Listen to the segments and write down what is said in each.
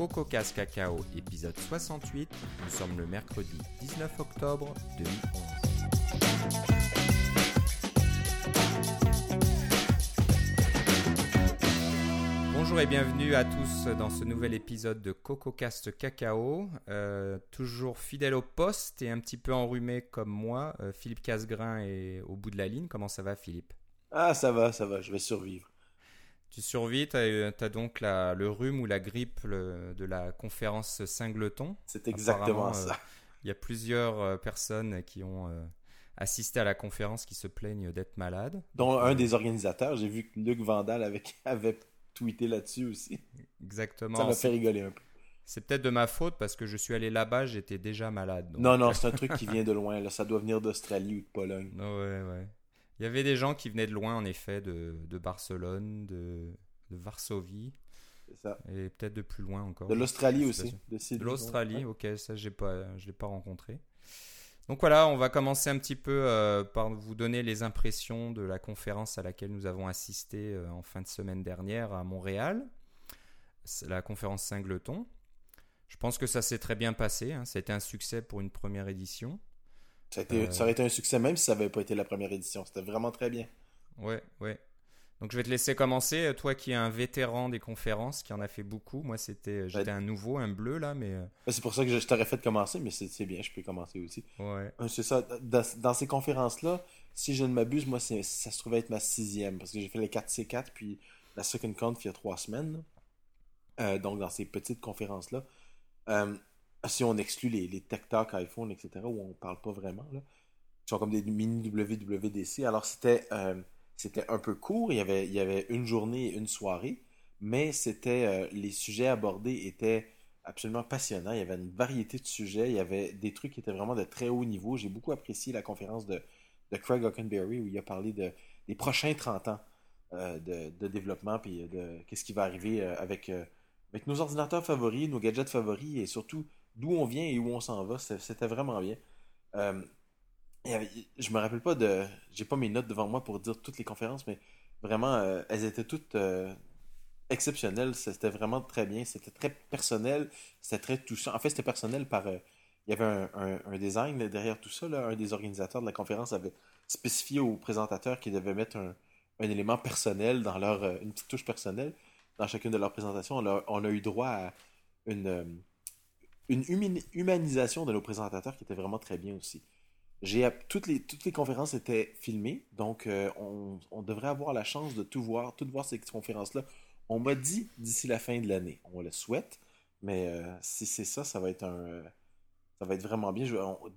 CocoCast Cacao, épisode 68. Nous sommes le mercredi 19 octobre 2011. Bonjour et bienvenue à tous dans ce nouvel épisode de CocoCast Cacao. Euh, toujours fidèle au poste et un petit peu enrhumé comme moi, euh, Philippe Casgrain est au bout de la ligne. Comment ça va Philippe? Ah ça va, ça va, je vais survivre. Tu survis, tu as, donc la, le rhume ou la grippe le- de la conférence Singleton. C'est exactement ça. euh, Il y a plusieurs euh, personnes qui ont euh, assisté à la conférence qui se plaignent d'être malades. Dont un des organisateurs, j'ai vu que Luc Vandal avait, avait tweeté là-dessus aussi. Exactement. Ça m'a fait rigoler un peu. C'est peut-être de ma faute parce que je suis allé là-bas, j'étais déjà malade. donc- Non, non, c'est un truc qui vient de loin. Là. Ça doit venir d'Australie ou de Pologne. Non, ouais, ouais. Il y avait des gens qui venaient de loin, en effet, de, de Barcelone, de, de Varsovie, ça. et peut-être de plus loin encore. De l'Australie aussi. De, l'Australie, ok, ça j'ai pas, je l'ai pas rencontré. Donc voilà, on va commencer un petit peu euh, par vous donner les impressions de la conférence à laquelle nous avons assisté euh, en fin de semaine dernière à Montréal. La conférence Singleton. Je pense que ça s'est très bien passé. Hein. C'était un succès pour une première édition. Ça, a été- Euh, ça aurait été un succès même si ça n'avait pas été la première édition. C'était vraiment très bien. Ouais, ouais. Donc je vais te laisser commencer. Euh, Toi qui es un vétéran des conférences, qui en a fait beaucoup. Moi, c'était, j'étais un nouveau, un bleu là, mais euh, C'est pour ça que je, je t'aurais fait commencer, mais c'est bien, je peux commencer aussi. ouais. Euh, C'est ça. Dans, dans ces conférences-là, si je ne m'abuse, moi, ça se trouvait être ma sixième, parce que j'ai fait les 4C4, puis la Second Conf il y a trois semaines. là. Euh, donc, dans ces petites conférences-là, euh, si on exclut les, les Tech Talk iPhone, etc., où on parle pas vraiment, là, qui sont comme des mini WWDC, alors c'était euh, c'était un peu court, il y, avait, il y avait une journée et une soirée, mais c'était euh, les sujets abordés étaient absolument passionnants. Il y avait une variété de sujets, il y avait des trucs qui étaient vraiment de très haut niveau. J'ai beaucoup apprécié la conférence de, de Craig Hockenberry où il a parlé de, des prochains 30 ans euh, de, de développement, puis de qu'est-ce qui va arriver avec, avec nos ordinateurs favoris, nos gadgets favoris, et surtout d'où on vient et où on s'en va. C'était vraiment bien. Euh, il y avait- je me rappelle pas de... J'ai pas mes notes devant moi pour dire toutes les conférences, mais vraiment, euh, elles étaient toutes euh, exceptionnelles. C'était vraiment très bien. C'était très personnel. C'était très touchant. En fait, c'était personnel par... euh, il y avait un, design derrière tout ça. Un des organisateurs de la conférence avait spécifié aux présentateurs qu'ils devaient mettre un, élément personnel dans leur... une petite touche personnelle dans chacune de leurs présentations. On a, eu droit à une, une humanisation de nos présentateurs qui était vraiment très bien aussi. Toutes les conférences étaient filmées, donc euh, on, devrait avoir la chance de tout voir, tout voir ces conférences-là. On m'a dit d'ici la fin de l'année. On le souhaite, mais euh, si c'est ça, ça va être un ça va être vraiment bien.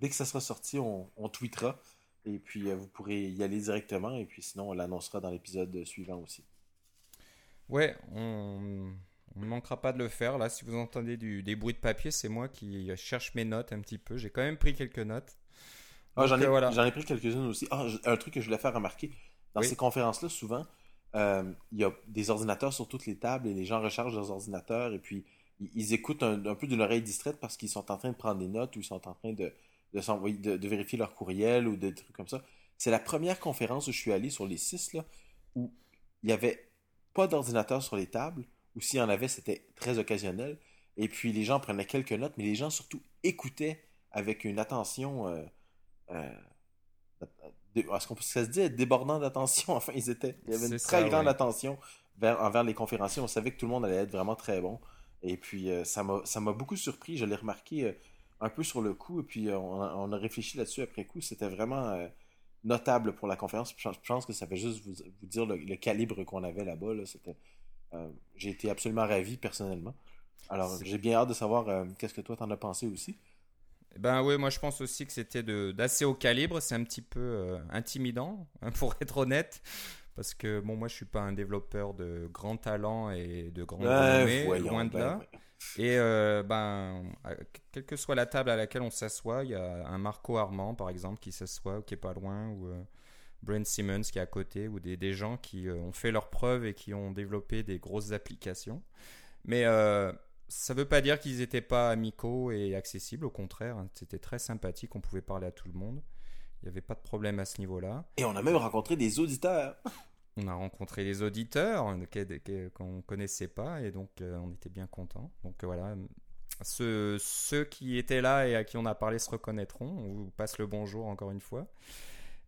Dès que ça sera sorti, on, on tweetera et puis euh, vous pourrez y aller directement et puis sinon on l'annoncera dans l'épisode suivant aussi. Ouais, on on ne manquera pas de le faire. Là, si vous entendez du, des bruits de papier, c'est moi qui cherche mes notes un petit peu. J'ai quand même pris quelques notes. Ah, j'en ai, euh, voilà. j'en ai pris quelques-unes aussi. Ah, un truc que je voulais faire remarquer. Dans Oui. ces conférences-là, souvent, euh, il y a des ordinateurs sur toutes les tables et les gens rechargent leurs ordinateurs et puis ils, ils écoutent un, un peu d'une oreille distraite parce qu'ils sont en train de prendre des notes ou ils sont en train de, de, s'envoyer- de, de vérifier leur courriel ou des trucs comme ça. C'est la première conférence où je suis allé sur les six, là, où il n'y avait pas d'ordinateur sur les tables, ou s'il y en avait, c'était très occasionnel. Et puis les gens prenaient quelques notes, mais les gens surtout écoutaient avec une attention... euh, euh, est-ce qu'on peut ça se dit être débordant d'attention. Enfin ils étaient il y avait une très grande ouais. attention vers, envers les conférenciers. On savait que tout le monde allait être vraiment très bon. Et puis euh, ça m'a beaucoup surpris. Je l'ai remarqué euh, un peu sur le coup. Et puis on, a, on a réfléchi là-dessus après coup. C'était vraiment notable pour la conférence. Je pense, que ça fait juste vous, vous dire le, le calibre qu'on avait là-bas là. c'était j'ai été absolument ravi personnellement alors j'ai bien hâte de savoir euh, qu'est-ce que toi t'en as pensé aussi Eh Ben oui, moi je pense aussi que c'était d'assez haut calibre. C'est un petit peu euh, intimidant, hein, pour être honnête. Parce que bon, moi je suis pas un développeur de grand talent et de grande Ouais, renommée, voyons, loin de ben, là. voyons. Et euh, ben, euh, quelle que soit la table à laquelle on s'assoit, il y a un Marco Armand, par exemple, qui s'assoit ou qui est pas loin, ou euh, Brent Simmons qui est à côté, ou des, des gens qui euh, ont fait leurs preuves et qui ont développé des grosses applications. Mais euh, ça veut pas dire qu'ils n'étaient pas amicaux et accessibles, au contraire, hein, c'était très sympathique, on pouvait parler à tout le monde. Il n'y avait pas de problème à ce niveau-là. Et on a même rencontré des auditeurs. on a rencontré les auditeurs qu'on ne connaissait pas et donc on était bien contents. Donc voilà, ceux, ceux, qui étaient là et à qui on a parlé se reconnaîtront. On vous passe le bonjour encore une fois.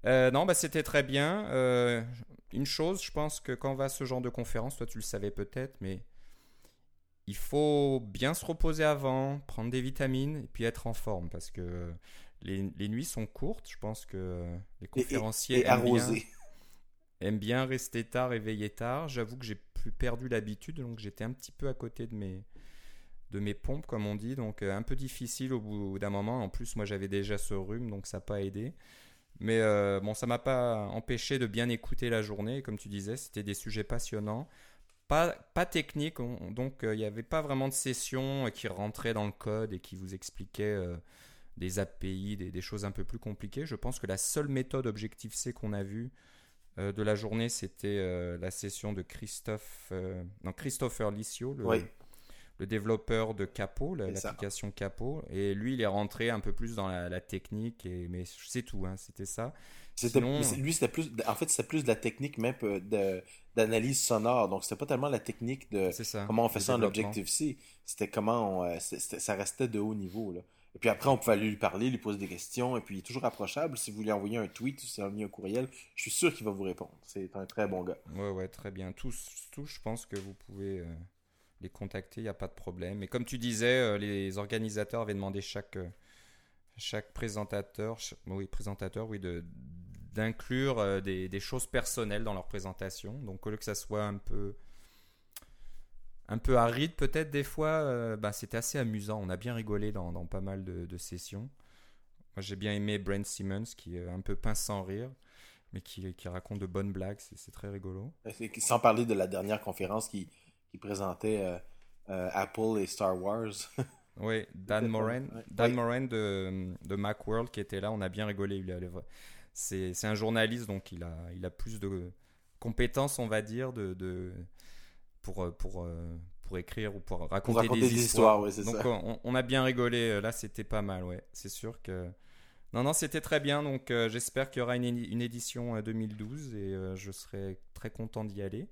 Non, bah, c'était très bien. une chose, je pense que quand on va à ce genre de conférence, toi tu le savais peut-être, mais il faut bien se reposer avant, prendre des vitamines et puis être en forme parce que les, les nuits sont courtes. Je pense que les conférenciers aiment, bien, rester tard, réveiller tard. J'avoue que j'ai plus perdu l'habitude, donc j'étais un petit peu à côté de mes, de mes pompes, comme on dit. Donc euh, un peu difficile au bout d'un moment. En plus, moi j'avais déjà ce rhume, donc ça n'a pas aidé. Mais euh, bon, ça m'a pas empêché de bien écouter la journée. Comme tu disais, c'était des sujets passionnants pas, pas technique, donc euh, il n'y avait pas vraiment de session euh, qui rentrait dans le code et qui vous expliquait des API, des, choses un peu plus compliquées. Je pense que la seule méthode Objective-C qu'on a vue de la journée, c'était la session de Christophe, non, Christopher Licio, le, le développeur de Capo, l'application Capo. Et lui, il est rentré un peu plus dans la, technique, et, mais c'est tout, hein, c'était ça. Lui, c'était plus, en fait, c'était plus de la technique même de, d'analyse sonore. Donc, c'était pas tellement la technique de comment on fait ça en Objective-C. C'était comment on, euh, ça restait de haut niveau. Là. Et puis après, on pouvait aller lui parler, lui poser des questions. Et puis, il est toujours approchable. Si vous lui envoyez un tweet ou si vous envoyez un courriel, je suis sûr qu'il va vous répondre. C'est un très bon gars. Ouais, ouais, très bien. Tous, tous je pense que vous pouvez euh, les contacter. Il n'y a pas de problème. Et comme tu disais, euh, les organisateurs avaient demandé chaque, chaque présentateur, oui, présentateur, oui, de d'inclure euh, des, choses personnelles dans leur présentation. Donc au lieu que ça soit un peu un peu aride peut-être des fois, euh, bah, c'était assez amusant. On a bien rigolé dans, pas mal de, sessions. Moi j'ai bien aimé Brent Simmons qui est un peu pince sans rire, mais qui, raconte de bonnes blagues. C'est très rigolo. Sans parler de la dernière conférence qui, présentait euh, Apple et Star Wars. oui, Dan Moran, Dan Moran de, de Macworld qui était là. On a bien rigolé. Il, c'est un journaliste, donc il a, il a plus de compétences, on va dire, de, de pour, pour, pour écrire ou pour raconter, des, histoires. donc On, a bien rigolé, là c'était pas mal, ouais. C'est sûr que... Non, non, c'était très bien, donc euh, j'espère qu'il y aura une, une édition 2012 et euh, je serai très content d'y aller.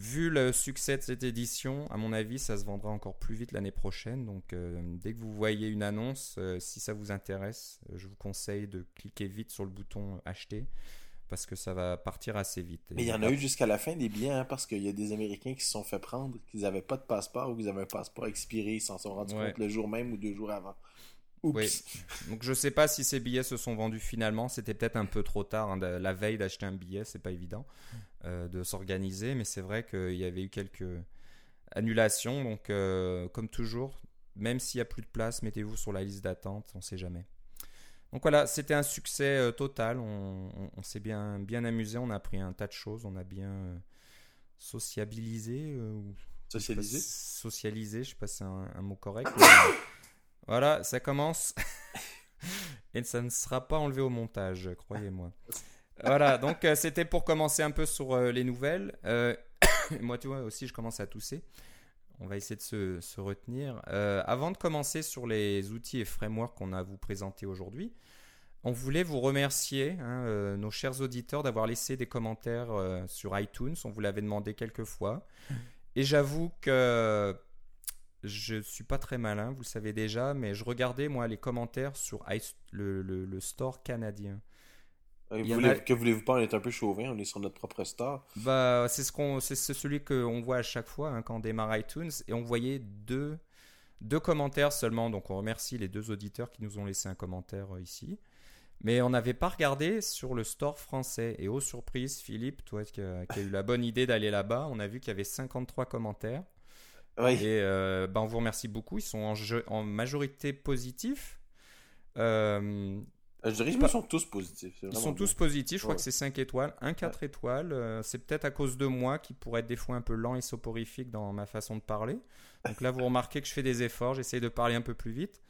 Vu le succès de cette édition, à mon avis, ça se vendra encore plus vite l'année prochaine. Donc, euh, dès que vous voyez une annonce, euh, si ça vous intéresse, euh, je vous conseille de cliquer vite sur le bouton acheter parce que ça va partir assez vite. Mais il y en a eu jusqu'à la fin des billets hein, parce qu'il y a des Américains qui se sont fait prendre, qu'ils n'avaient pas de passeport ou qu'ils avaient un passeport expiré, ils s'en sont rendus compte le jour même ou deux jours avant. Oui. Donc je sais pas si ces billets se sont vendus finalement. C'était peut-être un peu trop tard. Hein, la veille d'acheter un billet, c'est pas évident euh, de s'organiser, mais c'est vrai qu'il y avait eu quelques annulations. Donc euh, comme toujours, même s'il y a plus de place, mettez-vous sur la liste d'attente. On sait jamais. Donc voilà, c'était un succès euh, total. On, s'est bien bien amusé. On a appris un tas de choses. On a bien sociabilisé. Socialisé. Socialisé. Je sais pas si c'est un, mot correct. Voilà, ça commence. Et ça ne sera pas enlevé au montage, croyez-moi. Voilà, donc euh, c'était pour commencer un peu sur euh, les nouvelles. Euh, moi, tu vois, aussi, je commence à tousser. On va essayer de se, retenir. avant de commencer sur les outils et frameworks qu'on a à vous présenter aujourd'hui, on voulait vous remercier, hein, nos chers auditeurs, d'avoir laissé des commentaires sur iTunes. On vous l'avait demandé quelques fois. Et j'avoue que je suis pas très malin, vous le savez déjà, mais je regardais moi les commentaires sur le, le, store canadien. Que voulez-vous pas On est un peu chauvin, on est sur notre propre store. Bah, c'est ce qu'on, c'est celui qu'on voit à chaque fois hein, quand on démarre iTunes, et on voyait deux, deux commentaires seulement. Donc on remercie les deux auditeurs qui nous ont laissé un commentaire euh, ici. Mais on n'avait pas regardé sur le store français. Et aux surprises, Philippe, toi qui as eu la bonne idée d'aller là-bas, on a vu qu'il y avait 53 commentaires. Et euh, ben, on vous remercie beaucoup. Ils sont en, en majorité positifs. Euh, je dirais qu'ils sont tous positifs. Ils sont tous positifs. Je crois que c'est 5 étoiles. Un 4 étoiles. Euh, c'est peut-être à cause de moi qui pourrait être des fois un peu lent et soporifique dans ma façon de parler. Donc là, vous remarquez que je fais des efforts. J'essaie de parler un peu plus vite.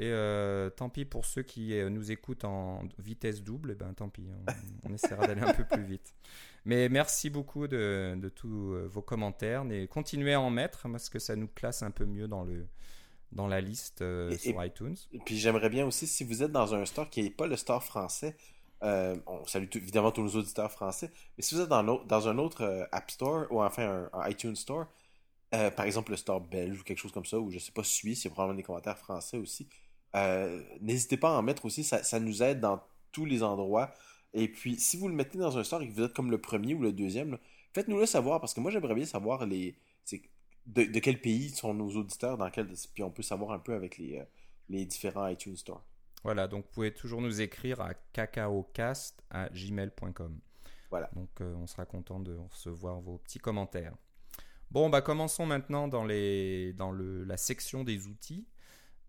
Et euh, tant pis pour ceux qui nous écoutent en vitesse double. Et ben, tant pis. On, on essaiera d'aller un peu plus vite. Mais merci beaucoup de, de tous euh, vos commentaires. Et continuez à en mettre parce que ça nous classe un peu mieux dans, le, dans la liste euh, sur iTunes. Et puis j'aimerais bien aussi, si vous êtes dans un store qui n'est pas le store français, Euh, on salue évidemment tous nos auditeurs français. Mais si vous êtes dans, dans un autre euh, App Store ou enfin un, iTunes Store, euh, par exemple le store belge ou quelque chose comme ça, ou je sais pas suisse, il y a probablement des commentaires français aussi. N'hésitez pas à en mettre aussi, ça, ça, nous aide dans tous les endroits. Et puis, si vous le mettez dans un store et que vous êtes comme le premier ou le deuxième, faites-nous le savoir parce que moi j'aimerais bien savoir les, de, de, quel pays sont nos auditeurs, dans quel, puis on peut savoir un peu avec les, les différents iTunes Store. Voilà, donc vous pouvez toujours nous écrire à cacaocast@gmail.com. Voilà. Donc euh, on sera content de recevoir vos petits commentaires. Bon, bah commençons maintenant dans, les, dans le, la section des outils.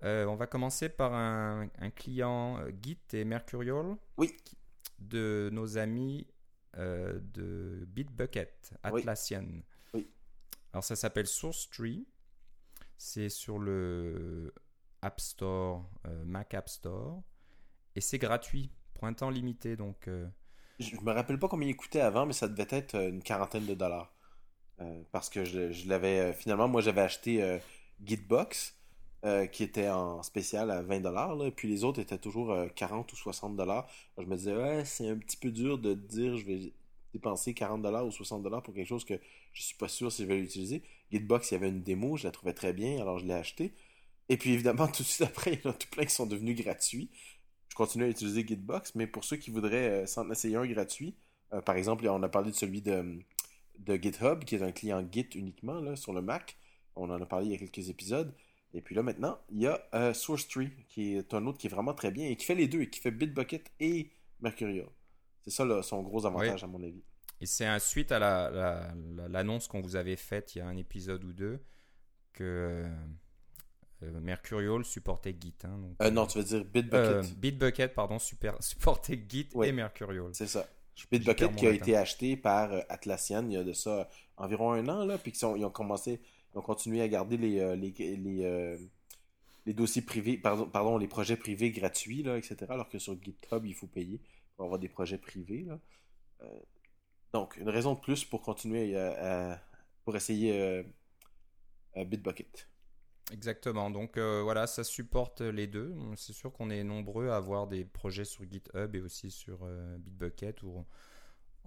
Euh, on va commencer par un, client euh, Git et Mercurial. Oui. De nos amis de Bitbucket, Atlassian. Oui. Alors ça s'appelle SourceTree. C'est sur le App Store, euh, Mac App Store. Et c'est gratuit, pour un temps limité. Donc, euh, Je me rappelle pas combien il coûtait avant, mais ça devait être euh, une quarantaine de dollars. parce que je, l'avais. finalement, moi, j'avais acheté Gitbox, qui était en spécial à 20 dollars. Puis les autres étaient toujours 40 ou 60 dollars. Je me disais, ouais, c'est un petit peu dur de dire, je vais dépenser 40 dollars ou 60 dollars pour quelque chose que je suis pas sûr si je vais l'utiliser. Gitbox, il y avait une démo, je la trouvais très bien, alors je l'ai acheté. Et puis évidemment, tout de suite après, il y en a tout plein qui sont devenus gratuits. Je continue à utiliser Gitbox, mais pour ceux qui voudraient euh, s'en essayer un gratuit, euh, par exemple, on a parlé de celui de, de GitHub, qui est un client Git uniquement sur le Mac. On en a parlé il y a quelques épisodes. Et puis là, maintenant, il y a euh, SourceTree, qui est un autre qui est vraiment très bien et qui fait les deux, et qui fait Bitbucket et Mercurial. C'est ça son gros avantage, à mon avis. Et c'est suite à l'annonce qu'on vous avait faite il y a un épisode ou deux que euh, Mercurial supportait Git. Hein, euh, non, tu veux dire Bitbucket. Euh, Bitbucket, pardon, super, supportait Git et Mercurial. C'est ça. Bitbucket qui a été acheté par Atlassian il y a de ça environ un an, là, puis ils, ont commencé, ils ont continué à garder les, les, les, dossiers privés, les projets privés gratuits, etc., alors que sur GitHub, il faut payer pour avoir des projets privés. Là. donc, une raison de plus pour continuer à, pour essayer Bitbucket. Exactement. Donc euh, voilà, ça supporte les deux. C'est sûr qu'on est nombreux à avoir des projets sur GitHub et aussi sur euh, Bitbucket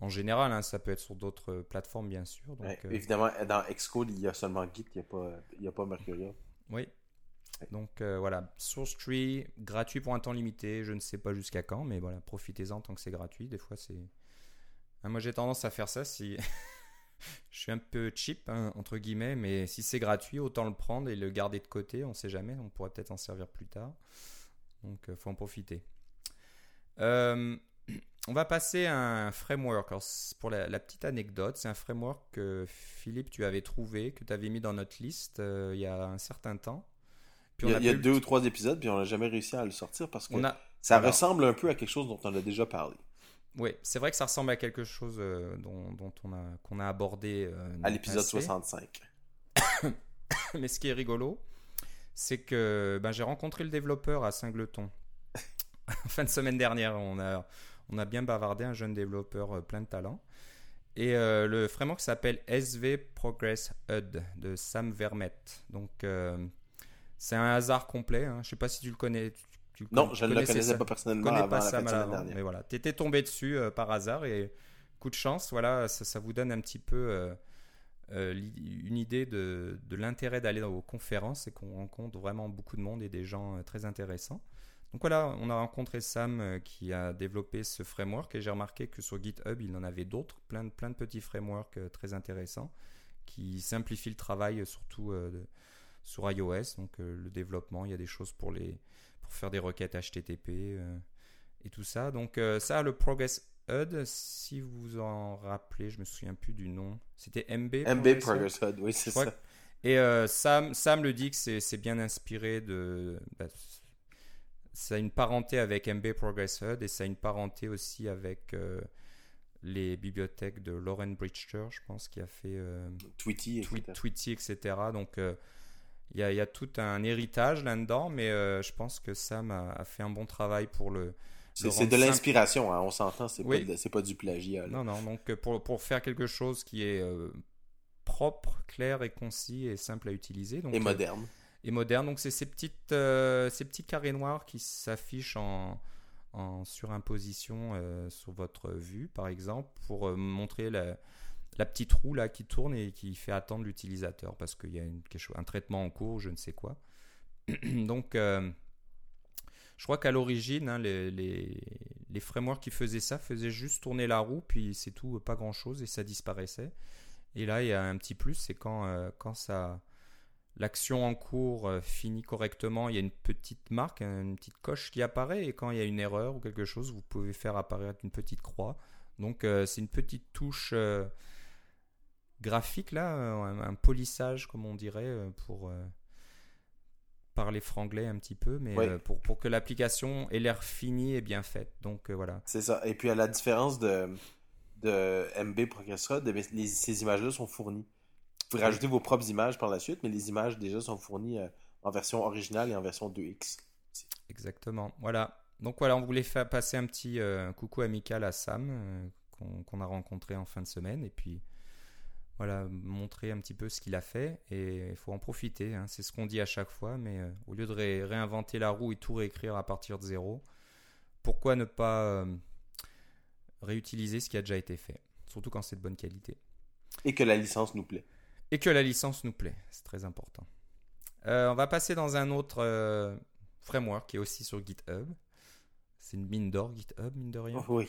en général, hein, ça peut être sur d'autres plateformes bien sûr. Donc, euh, évidemment, dans Xcode, il y a seulement Git, il n'y a pas, il a pas Mercurial. Oui. Donc voilà, SourceTree, gratuit pour un temps limité. Je ne sais pas jusqu'à quand, mais voilà, profitez-en tant que c'est gratuit. Des fois, c'est. Hein, moi, j'ai tendance à faire ça si. je suis un peu cheap, hein, entre guillemets, mais si c'est gratuit, autant le prendre et le garder de côté. On ne sait jamais, on pourrait peut-être en servir plus tard. Donc, il euh, faut en profiter. Euh, on va passer à un framework. pour la, petite anecdote, c'est un framework que Philippe, tu avais trouvé, que tu avais mis dans notre liste euh, il y a un certain temps. Puis il y a, deux ou trois épisodes, puis on n'a jamais réussi à le sortir parce que ça ressemble un peu à quelque chose dont on a déjà parlé. Oui, c'est vrai que ça ressemble à quelque chose euh, dont, on a qu'on a abordé euh, à l'épisode 65. Mais ce qui est rigolo, c'est que ben, j'ai rencontré le développeur à Singleton fin de semaine dernière. On a on a bien bavardé un jeune développeur euh, plein de talent. Et le framework s'appelle SV Progress HUD de Sam Vermette. Donc c'est un hasard complet. Hein. Je ne sais pas si tu le connais non, je ne le connaissais pas personnellement avant pas la dernière. Mais voilà, tu étais tombé dessus euh, par hasard et coup de chance, voilà, ça, vous donne un petit peu euh, euh, une idée de, de l'intérêt d'aller aux conférences et qu'on rencontre vraiment beaucoup de monde et des gens très intéressants. Donc voilà, on a rencontré Sam qui a développé ce framework et j'ai remarqué que sur GitHub, il en avait d'autres, plein de, plein de petits frameworks très intéressants qui simplifient le travail surtout sur iOS, donc le développement, il y a des choses pour les pour faire des requêtes HTTP euh, et tout ça. Donc euh, ça, le Progress HUD, si vous en rappelez, je me souviens plus du nom. C'était MB. MB Progress, HUD, oui, c'est ça. Et euh, Sam, Sam le dit que c'est bien inspiré de. Bah, ça a une parenté avec MB Progress HUD et ça a une parenté aussi avec les bibliothèques de Lauren Bridger, je pense, qui a fait Tweety, etc. Tweety, etc. Donc il y, a, tout un héritage là-dedans, mais euh, je pense que Sam a, fait un bon travail pour le. C'est de l'inspiration, hein, on s'entend, c'est oui. pas, pas, du plagiat. Non, non, donc euh, pour, pour, faire quelque chose qui est euh, propre, clair et concis et simple à utiliser. Donc, et moderne. Et moderne, donc c'est ces, petites, ces petits carrés noirs qui s'affichent en, surimposition sur votre vue, par exemple, pour montrer la, petite roue là qui tourne et qui fait attendre l'utilisateur parce qu'il y a un traitement en cours, je ne sais quoi. Donc, je crois qu'à l'origine, hein, les, frameworks qui faisaient ça faisaient juste tourner la roue, puis c'est tout, pas grand-chose, et ça disparaissait. Et là, il y a un petit plus, c'est quand, euh, quand ça, l'action en cours euh, finit correctement, il y a une petite marque, une petite coche qui apparaît, et quand il y a une erreur ou quelque chose, vous pouvez faire apparaître une petite croix. Donc euh, c'est une petite touche graphique là, un, polissage comme on dirait pour parler franglais un petit peu, mais euh, pour, pour que l'application ait l'air finie et bien faite. Donc euh, voilà. C'est ça. Et puis à la différence de, de MB Progressora, ces images-là sont fournies. Vous pouvez rajouter vos propres images par la suite, mais les images déjà sont fournies euh, en version originale et en version 2X. Exactement. Voilà. Donc voilà, on voulait faire passer un petit coucou amical à Sam qu'on a rencontré en fin de semaine et puis voilà, montrer un petit peu ce qu'il a fait et il faut en profiter. Hein. C'est ce qu'on dit à chaque fois, mais euh, au lieu de réinventer la roue et tout réécrire à partir de zéro, pourquoi ne pas euh, réutiliser ce qui a déjà été fait, surtout quand c'est de bonne qualité. Et que la licence nous plaît. Et que la licence nous plaît, c'est très important. Euh, on va passer dans un autre framework qui est aussi sur GitHub. C'est une mine d'or GitHub, mine de rien. oui.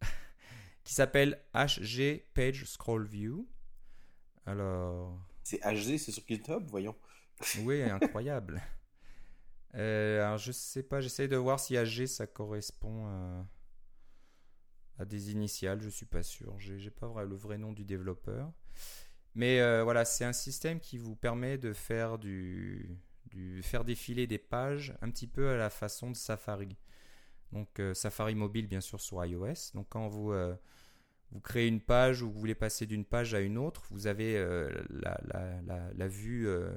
qui s'appelle HG Page Scroll View. Alors. C'est HD, c'est sur GitHub, voyons. Oui, incroyable. euh, alors, je sais pas, j'essaye de voir si HG ça correspond à, des initiales, je suis pas sûr. J'ai pas le vrai nom du développeur. Mais euh, voilà, c'est un système qui vous permet de faire du, faire défiler des pages un petit peu à la façon de Safari. Donc euh, Safari mobile bien sûr sur iOS. Donc quand vous euh, vous créez une page ou vous voulez passer d'une page à une autre, vous avez la, vue euh,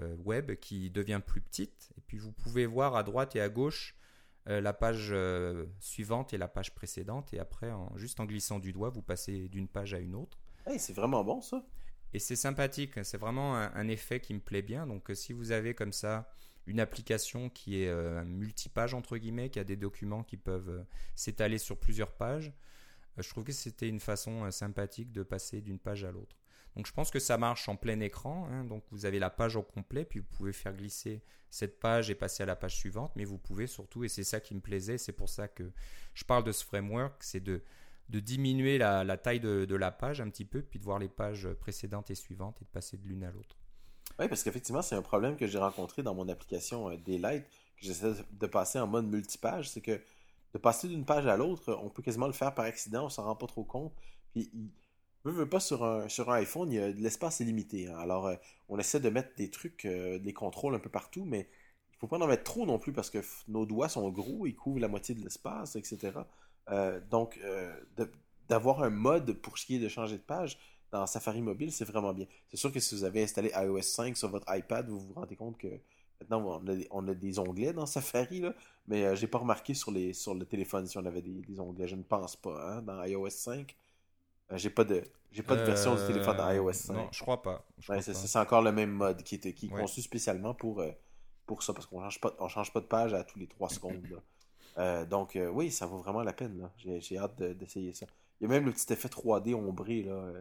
euh, web qui devient plus petite. Et puis vous pouvez voir à droite et à gauche la page suivante et la page précédente. Et après, juste en glissant du doigt, vous passez d'une page à une autre. c'est vraiment bon ça. Et c'est sympathique, c'est vraiment un, effet qui me plaît bien. Donc si vous avez comme ça une application qui est un multipage entre guillemets, qui a des documents qui peuvent s'étaler sur plusieurs pages, euh, je trouve que c'était une façon euh, sympathique de passer d'une page à l'autre. Donc je pense que ça marche en plein écran. Hein. donc vous avez la page au complet, puis vous pouvez faire glisser cette page et passer à la page suivante. Mais vous pouvez surtout, et c'est ça qui me plaisait, c'est pour ça que je parle de ce framework, c'est de, de diminuer la, taille de, la page un petit peu, puis de voir les pages précédentes et suivantes et de passer de l'une à l'autre. Oui, parce qu'effectivement, c'est un problème que j'ai rencontré dans mon application euh, Daylight, que j'essaie de passer en mode multipage, c'est que de passer d'une page à l'autre, on peut quasiment le faire par accident, on s'en rend pas trop compte. Puis, il veut, pas sur un, iPhone, l'espace est limité. Hein. Alors, euh, on essaie de mettre des trucs, euh, des contrôles un peu partout, mais il faut pas en mettre trop non plus parce que nos doigts sont gros, ils couvrent la moitié de l'espace, etc. Euh, donc, d'avoir un mode pour ce qui est de changer de page dans Safari mobile, c'est vraiment bien. C'est sûr que si vous avez installé iOS 5 sur votre iPad, vous vous rendez compte que Maintenant, on a, des onglets dans Safari, là, mais euh, j'ai pas remarqué sur, les, sur le téléphone si on avait des, onglets. Je ne pense pas. Hein, dans iOS 5, euh, j'ai pas de j'ai pas de version du téléphone dans iOS 5. Non, je crois pas. c'est encore le même mode qui, est, qui conçu spécialement pour, euh, pour ça, parce qu'on change pas on change pas de page à tous les 3 secondes. Donc oui, ça vaut vraiment la peine. J'ai hâte d'essayer ça. Il y a même le petit effet 3D ombré, là,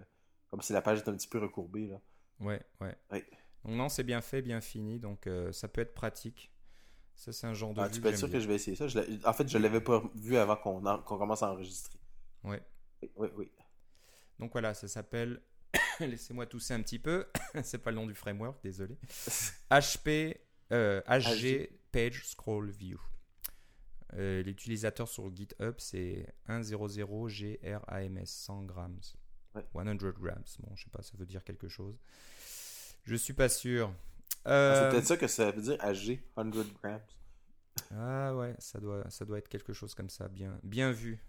comme si la page était un petit peu recourbée. Là. Ouais, ouais. ouais. Donc non, c'est bien fait, bien fini, donc euh, ça peut être pratique. Ça, c'est un genre de. Ah, tu peux être sûr que je vais essayer ça? en fait, je l'avais pas vu avant qu'on commence à enregistrer. Ouais. Oui, oui, Donc voilà, ça s'appelle. Laissez-moi tousser un petit peu. c'est pas le nom du framework, désolé. HP, euh, HG Page Scroll View. Euh, l'utilisateur sur GitHub, c'est 100grams, 100 grammes. 100 grams. Bon, je sais pas, ça veut dire quelque chose. Je suis pas sûr. Ah, c'est euh, peut-être ça que ça veut dire AG, 100 grams. Ah ouais, ça doit, ça doit être quelque chose comme ça, bien, bien vu.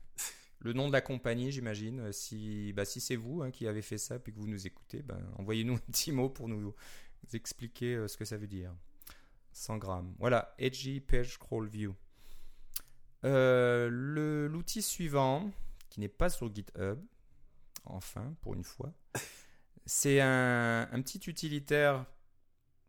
Le nom de la compagnie, j'imagine. Euh, si, bah, si c'est vous hein, qui avez fait ça puis que vous nous écoutez, ben, envoyez-nous un petit mot pour nous expliquer euh, ce que ça veut dire. 100 grammes. Voilà, Edgy Page Scroll View. L'outil suivant, qui n'est pas sur GitHub, enfin, pour une fois, c'est un, petit utilitaire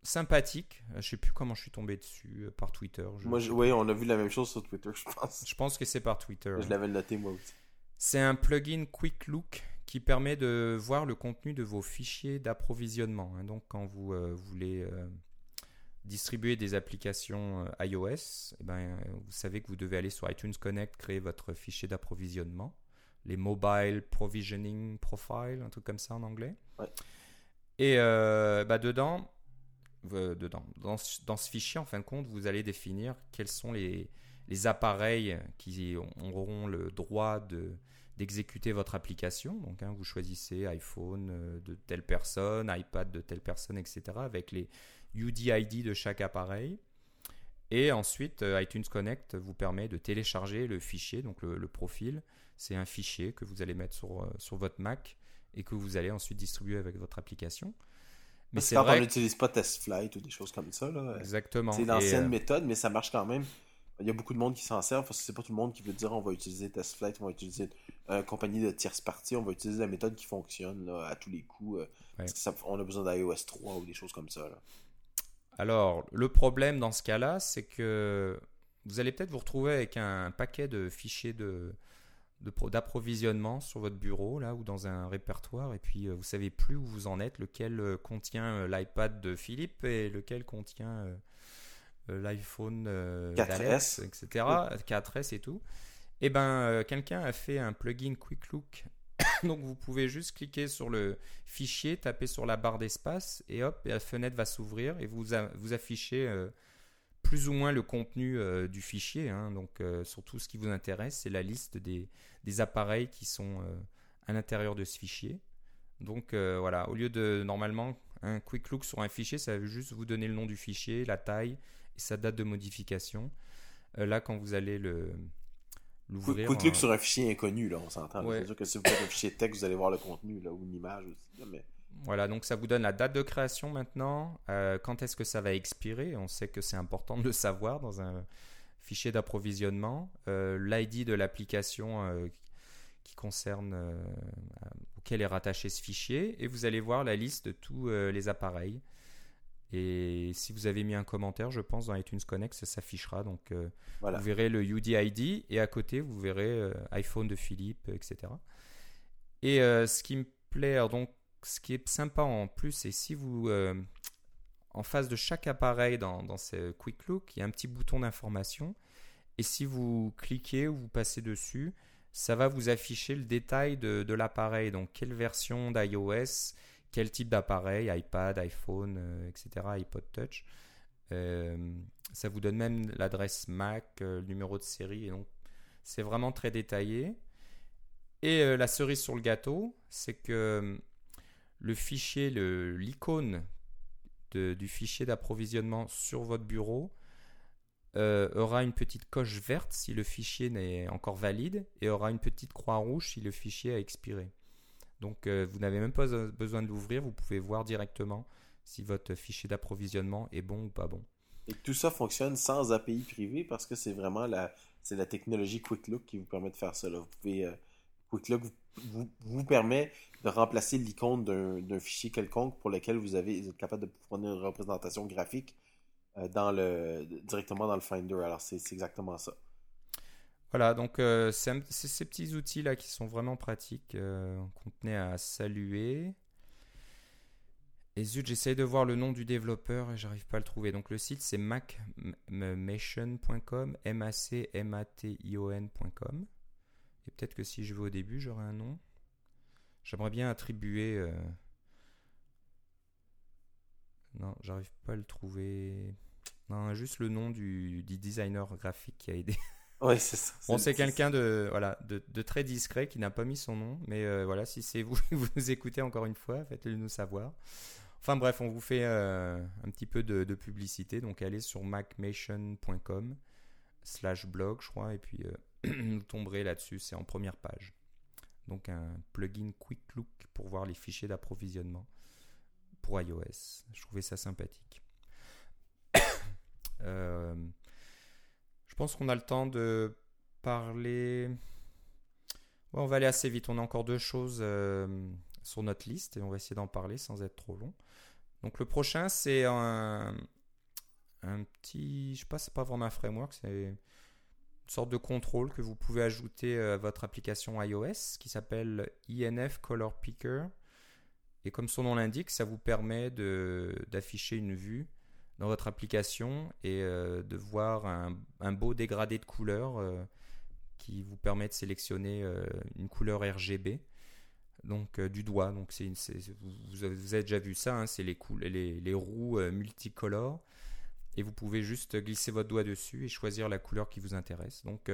sympathique. Je sais plus comment je suis tombé dessus, par Twitter. Moi, oui, on a vu la même chose sur Twitter, je pense. Je pense que c'est par Twitter. Je l'avais noté moi aussi. C'est un plugin Quick Look qui permet de voir le contenu de vos fichiers d'approvisionnement. Hein. Donc quand vous voulez distribuer des applications iOS, eh ben, vous savez que vous devez aller sur iTunes Connect, créer votre fichier d'approvisionnement les Mobile Provisioning Profile, un truc comme ça en anglais. Et euh, bah dedans, euh, dedans dans, dans, ce fichier, en fin de compte, vous allez définir quels sont les, les appareils qui auront le droit de d'exécuter votre application. Donc, hein, vous choisissez iPhone euh, de telle personne, iPad de telle personne, etc. avec les UDID de chaque appareil. Et ensuite, iTunes Connect vous permet de télécharger le fichier, donc le profil, c'est un fichier que vous allez mettre sur, euh, sur votre Mac et que vous allez ensuite distribuer avec votre application. Mais c'est vrai. On n'utilise pas TestFlight ou des choses comme ça. Là. Exactement. C'est l'ancienne euh, méthode, mais ça marche quand même. Il y a beaucoup de monde qui s'en sert parce que c'est pas tout le monde qui veut dire on va utiliser TestFlight, on va utiliser une compagnie de tierce partie, on va utiliser la méthode qui fonctionne à tous les coups. Euh, parce on a besoin d'iOS 3 ou des choses comme ça. Alors, le problème dans ce cas-là, c'est que vous allez peut-être vous retrouver avec un paquet de fichiers de, d'approvisionnement sur votre bureau là ou dans un répertoire et puis euh, vous savez plus où vous en êtes, lequel euh, contient euh, l'iPad de Philippe et lequel contient l'iPhone 4S, etc. 4S et tout. Et eh ben quelqu'un a fait un plugin Quick Look. Donc vous pouvez juste cliquer sur le fichier, taper sur la barre d'espace et hop, la fenêtre va s'ouvrir et vous, vous affichez plus ou moins le contenu euh, du fichier. Hein. donc, euh, surtout ce qui vous intéresse, c'est la liste des, appareils qui sont euh, à l'intérieur de ce fichier. Donc, voilà, au lieu de normalement un quick look sur un fichier, ça va juste vous donner le nom du fichier, la taille et sa date de modification. là, quand vous allez le. Quick, look sur un fichier inconnu, là, on s'entend. C'est sûr que si vous faites un fichier texte, vous allez voir le contenu là, ou une image aussi. mais... Voilà, donc ça vous donne la date de création maintenant, euh, quand est-ce que ça va expirer, on sait que c'est important de le savoir dans un fichier d'approvisionnement, euh, l'ID de l'application euh, qui concerne, auquel est rattaché ce fichier, et vous allez voir la liste de tous les appareils. Et si vous avez mis un commentaire, je pense, dans iTunes Connect, ça s'affichera. Donc, vous verrez le UDID et à côté, vous verrez iPhone de Philippe, etc. Et ce qui me plaît, donc, ce qui est sympa en plus, c'est si vous, euh, en face de chaque appareil dans, dans ce Quick Look, il y a un petit bouton d'information. Et si vous cliquez ou vous passez dessus, ça va vous afficher le détail de, l'appareil. Donc, quelle version d'iOS, quel type d'appareil, iPad, iPhone, euh, etc., iPod Touch. Euh, ça vous donne même l'adresse Mac, le numéro de série. Donc, c'est vraiment très détaillé. Et la cerise sur le gâteau, c'est que le fichier, l'icône du fichier d'approvisionnement sur votre bureau euh, aura une petite coche verte si le fichier n'est encore valide et aura une petite croix rouge si le fichier a expiré. Donc euh, vous n'avez même pas besoin de l'ouvrir, vous pouvez voir directement si votre fichier d'approvisionnement est bon ou pas bon. Et tout ça fonctionne sans API privé parce que c'est vraiment la, c'est la technologie Quick Look qui vous permet de faire ça. Vous pouvez, euh, Quick Look vous, vous, permet de remplacer l'icône d'un fichier quelconque pour lequel vous, avez, êtes capable de fournir une représentation graphique euh, directement dans le Finder. Alors, c'est exactement ça. Voilà, donc euh, c'est ces petits outils-là qui sont vraiment pratiques, euh, qu'on tenait à saluer. Et zut, j'essaye de voir le nom du développeur et j'arrive pas à le trouver. Donc le site c'est macmation.com, m a c m a t i o n.com. Et peut-être que si je vais au début, j'aurai un nom. J'aimerais bien attribuer. Euh, non, j'arrive pas à le trouver. Non, juste le nom du, designer graphique qui a aidé. Ouais, c'est ça. Bon, c'est quelqu'un de, voilà, de, très discret qui n'a pas mis son nom. Mais euh, voilà, si c'est vous vous nous écoutez encore une fois, faites-le nous savoir. Enfin bref, on vous fait euh, un petit peu de, publicité. Donc allez sur macmation.com slash blog, je crois, et puis vous tomberez là-dessus, c'est en première page. Donc un plugin Quick Look pour voir les fichiers d'approvisionnement pour iOS. Je trouvais ça sympathique. Euh, je pense qu'on a le temps de parler. on va aller assez vite. On a encore deux choses euh, sur notre liste et on va essayer d'en parler sans être trop long. Donc le prochain, c'est un, petit, je sais pas, c'est pas vraiment un framework, c'est une sorte de contrôle que vous pouvez ajouter à votre application iOS qui s'appelle INF Color Picker. Et comme son nom l'indique, ça vous permet d'afficher une vue dans votre application et euh, de voir un, beau dégradé de couleurs euh, qui vous permet de sélectionner euh, une couleur RGB donc du doigt. Donc c'est vous, avez déjà vu ça, hein, c'est les, les, roues multicolores et vous pouvez juste glisser votre doigt dessus et choisir la couleur qui vous intéresse. Donc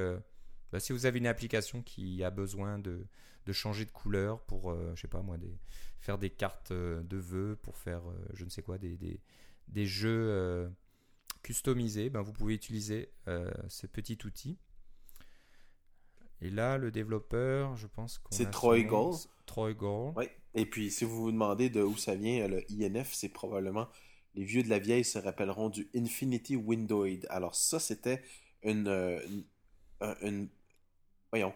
bah, si vous avez une application qui a besoin de, de changer de couleur pour, je sais pas moi, faire des cartes de vœux, pour faire je ne sais quoi, des des jeux euh, customisés, ben, vous pouvez utiliser euh, ce petit outil. Et là, le développeur, je pense qu'on. C'est Troy Gold. Troy Gold. Oui. Et puis, si vous vous demandez de où ça vient, le INF, c'est probablement. Les vieux de la vieille se rappelleront du Infinity Windowed. Alors, ça, c'était une, euh, une, Voyons.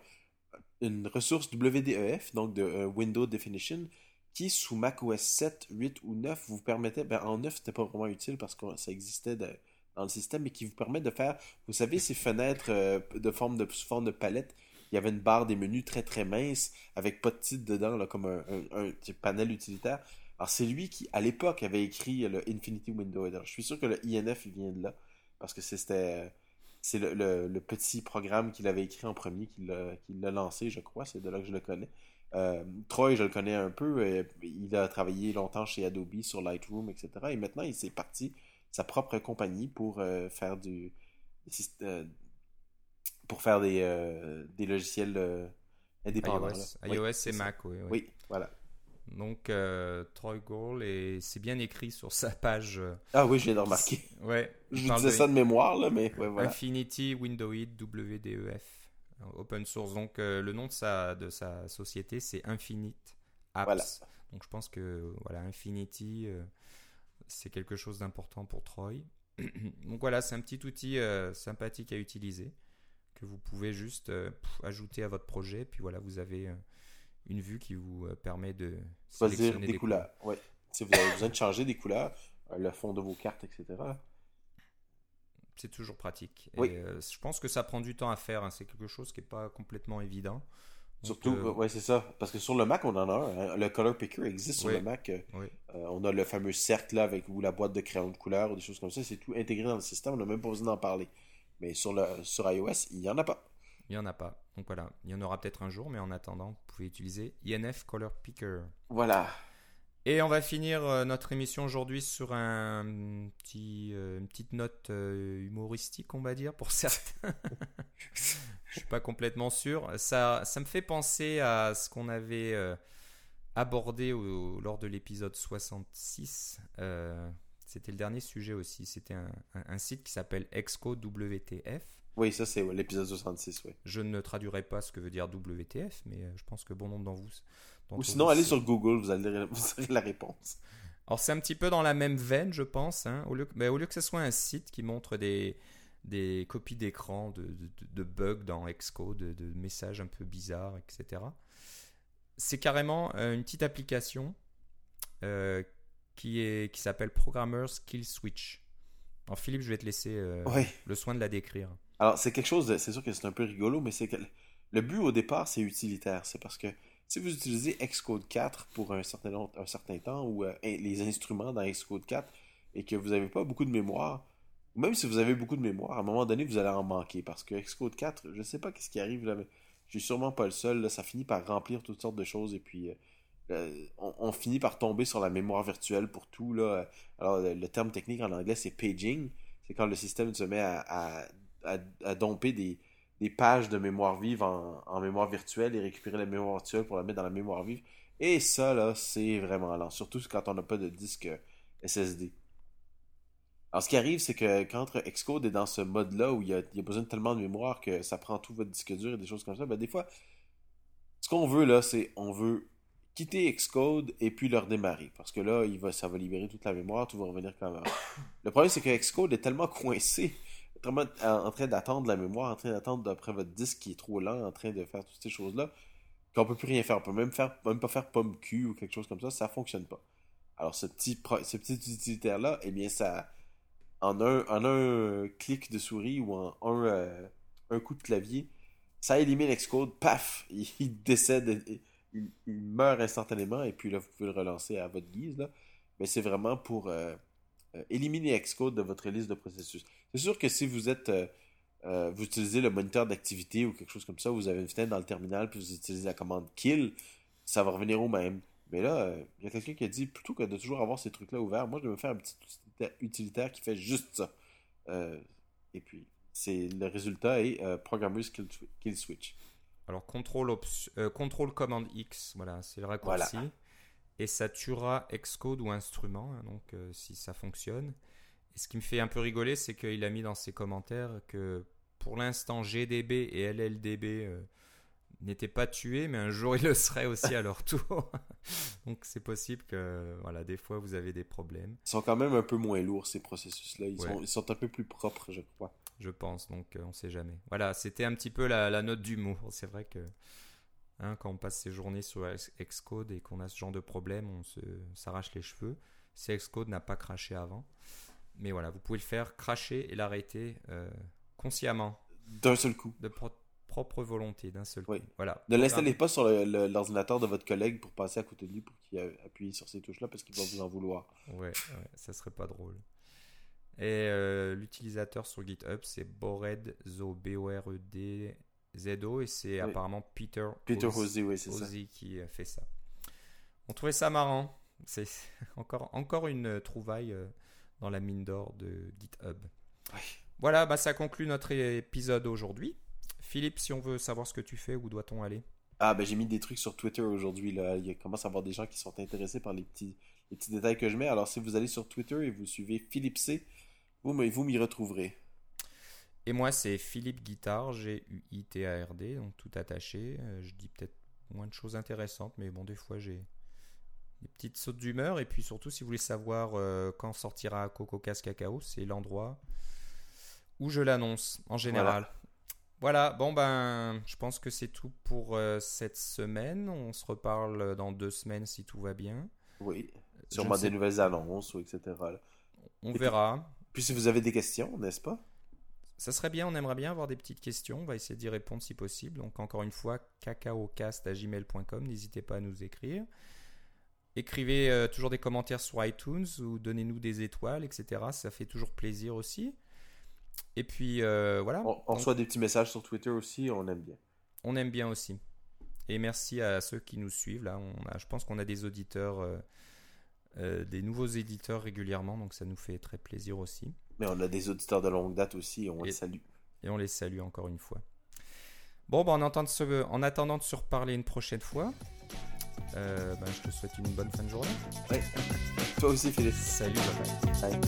Une ressource WDEF, donc de Window Definition, qui, sous Mac OS 7, 8 ou 9, vous permettait, ben, en 9, c'était pas vraiment utile parce que ça existait dans le système, mais qui vous permet de faire, vous savez, ces fenêtres euh, de forme de, sous forme de palette, il y avait une barre des menus très très mince, avec pas de titre dedans, là, comme un, panel utilitaire. Alors, c'est lui qui, à l'époque, avait écrit le Infinity Window. Alors, je suis sûr que le INF, il vient de là, parce que c'était c'est le, le, petit programme qu'il avait écrit en premier, qu'il l'a lancé, je crois, c'est de là que je le connais. Euh, Troy, je le connais un peu. Euh, il a travaillé longtemps chez Adobe sur Lightroom, etc. Et maintenant, il s'est parti sa propre compagnie pour euh, faire du pour faire des, des logiciels indépendants. iOS, et Mac, oui, oui. voilà. Donc, Troy Gould, et c'est bien écrit sur sa page. ah oui, je viens de remarquer. Ouais. Je disais ça de mémoire, là, mais voilà. Infinity Windowed WDEF. Open source. Donc euh, le nom de sa, de sa société, c'est Infinite Apps. Donc je pense que voilà, Infinity, euh, c'est quelque chose d'important pour Troy. Donc voilà, c'est un petit outil euh, sympathique à utiliser que vous pouvez juste ajouter à votre projet. Puis voilà, vous avez une vue qui vous permet de choisir des, couleurs. Ouais. Si vous avez besoin de changer des couleurs, le fond de vos cartes, etc c'est toujours pratique. Oui. Euh, je pense que ça prend du temps à faire. Hein. C'est quelque chose qui n'est pas complètement évident. Surtout, euh, ouais, c'est ça. Parce que sur le Mac, on en a un. Hein. Le Color Picker existe sur le Mac. Euh, on a le fameux cercle là, avec ou la boîte de crayon de couleur ou des choses comme ça. C'est tout intégré dans le système. On n'a même pas besoin d'en parler. Mais sur, le, sur iOS, il n'y en a pas. Il n'y en a pas. Donc voilà, il y en aura peut-être un jour, mais en attendant, vous pouvez utiliser INF Color Picker. Voilà. Et on va finir euh, notre émission aujourd'hui sur un petit, euh, une petite note euh, humoristique, on va dire, pour certains. Je suis pas complètement sûr. Ça, ça me fait penser à ce qu'on avait abordé lors de l'épisode 66. C'était le dernier sujet aussi. C'était un, un, site qui s'appelle Exco WTF. Oui, ça c'est l'épisode 66, oui. Je ne traduirai pas ce que veut dire WTF, mais je pense que bon nombre d'entre vous ou sinon, allez sur Google, vous, allez, vous aurez la réponse. Alors, c'est un petit peu dans la même veine, je pense. Hein. Au, lieu, ben, au lieu que ce soit un site qui montre des, des copies d'écran de, de, bugs dans Xcode, de, de, messages un peu bizarres, etc. C'est carrément euh, une petite application euh, qui, est, qui s'appelle Programmer Skill Switch. Alors, Philippe, je vais te laisser euh, le soin de la décrire. Alors, c'est quelque chose, c'est sûr que c'est un peu rigolo, mais c'est le but au départ, c'est utilitaire. C'est parce que si vous utilisez Xcode 4 pour un certain, temps ou euh, les instruments dans Xcode 4 et que vous n'avez pas beaucoup de mémoire, même si vous avez beaucoup de mémoire, à un moment donné, vous allez en manquer parce que Xcode 4, je ne sais pas ce qui arrive là, mais je suis sûrement pas le seul. ça finit par remplir toutes sortes de choses et puis euh, euh, on, finit par tomber sur la mémoire virtuelle pour tout. Là. Alors, le, terme technique en anglais, c'est paging. C'est quand le système se met à, à domper des, des pages de mémoire vive en, mémoire virtuelle et récupérer la mémoire virtuelle pour la mettre dans la mémoire vive. Et ça, là, c'est vraiment lent. Surtout quand on n'a pas de disque SSD. Alors, ce qui arrive, c'est que quand Xcode est dans ce mode-là où il y, a, besoin de tellement de mémoire que ça prend tout votre disque dur et des choses comme ça, ben, des fois, ce qu'on veut là, c'est on veut quitter Xcode et puis le redémarrer. Parce que là, il va, ça va libérer toute la mémoire, tout va revenir quand même. Le problème, c'est que Xcode est tellement coincé en, train d'attendre la mémoire, en train d'attendre d'après votre disque qui est trop lent, en train de faire toutes ces choses-là, qu'on peut plus rien faire. On peut même pas faire pomme cul ou quelque chose comme ça, ça fonctionne pas. Alors, ce petit, utilitaire-là, eh bien, ça, en un, en un clic de souris ou en un, euh, coup de clavier, ça élimine Xcode, paf, il, décède, il, meurt instantanément, et puis là, vous pouvez le relancer à votre guise. Mais c'est vraiment pour euh, euh, éliminer Xcode de votre liste de processus. C'est sûr que si vous êtes vous utilisez le moniteur d'activité ou quelque chose comme ça, vous avez une fenêtre dans le terminal, puis vous utilisez la commande kill, ça va revenir au même. Mais là, il y a quelqu'un qui a dit plutôt que de toujours avoir ces trucs-là ouverts, moi je vais me faire un petit utilitaire qui fait juste ça. Euh, et puis, c'est le résultat est euh, Programmers kill, Switch. Alors, contrôle, euh, contrôle commande X, voilà, c'est le raccourci. Et ça tuera Xcode ou instrument, hein, donc si ça fonctionne. Et ce qui me fait un peu rigoler, c'est qu'il a mis dans ses commentaires que pour l'instant GDB et LLDB n'étaient pas tués, mais un jour ils le seraient aussi à leur tour. Donc c'est possible que voilà, des fois vous avez des problèmes. Ils sont quand même un peu moins lourds ces processus-là. Ils, sont, ils sont un peu plus propres, je crois. Je pense, donc euh, on ne sait jamais. Voilà, c'était un petit peu la, note d'humour. C'est vrai que hein, quand on passe ses journées sur Xcode et qu'on a ce genre de problème, on s'arrache les cheveux. Si Xcode n'a pas craché avant. Mais voilà, vous pouvez le faire cracher et l'arrêter euh, consciemment. D'un seul coup. De propre volonté d'un seul coup. Voilà. Ne l'installez pas sur l'ordinateur de votre collègue pour passer à côté de lui pour qu'il appuie sur ces touches-là parce qu'il va vous en vouloir. Ouais, ouais, ça serait pas drôle. Et euh, l'utilisateur sur GitHub, c'est Boredzo, B-O-R-E-D-Z-O, et c'est apparemment Peter, Peter oui, ça. qui fait ça. On trouvait ça marrant. C'est encore, encore une trouvaille euh, dans la mine d'or de GitHub. Voilà, bah, ça conclut notre épisode aujourd'hui. Philippe, si on veut savoir ce que tu fais, où doit-on aller? Ah, ben j'ai mis des trucs sur Twitter aujourd'hui. Là. Il commence à y avoir des gens qui sont intéressés par les petits, les petits détails que je mets. Alors, si vous allez sur Twitter et vous suivez Philippe C, vous, vous m'y retrouverez. Et moi, c'est Philippe Guitard, G-U-I-T-A-R-D, donc tout attaché. Euh, je dis peut-être moins de choses intéressantes, mais bon, des fois, j'ai des petites sautes d'humeur. Et puis surtout, si vous voulez savoir euh, quand sortira Coco Casse Cacao, c'est l'endroit où je l'annonce en général. Voilà, bon ben, je pense que c'est tout pour euh, cette semaine. On se reparle dans deux semaines si tout va bien. Oui, sûrement des nouvelles annonces ou etc. On verra. Puis, si vous avez des questions, n'est-ce pas? Ça serait bien, on aimerait bien avoir des petites questions. On va essayer d'y répondre si possible. Donc encore une fois, cacaocast.gmail.com, n'hésitez pas à nous écrire. Écrivez euh, toujours des commentaires sur iTunes ou donnez-nous des étoiles, etc. Ça fait toujours plaisir aussi. Et puis euh, voilà. On, reçoit des petits messages sur Twitter aussi, on aime bien. On aime bien aussi. Et merci à ceux qui nous suivent. Là, on a, je pense qu'on a des auditeurs, euh, euh, des nouveaux éditeurs régulièrement, donc ça nous fait très plaisir aussi. Mais on a des auditeurs de longue date aussi, et on les salue. Et on les salue encore une fois. Bon, ben, en, en attendant de se reparler une prochaine fois, ben, je te souhaite une bonne fin de journée. Oui. Toi aussi, Philippe. Salut, bye. bye.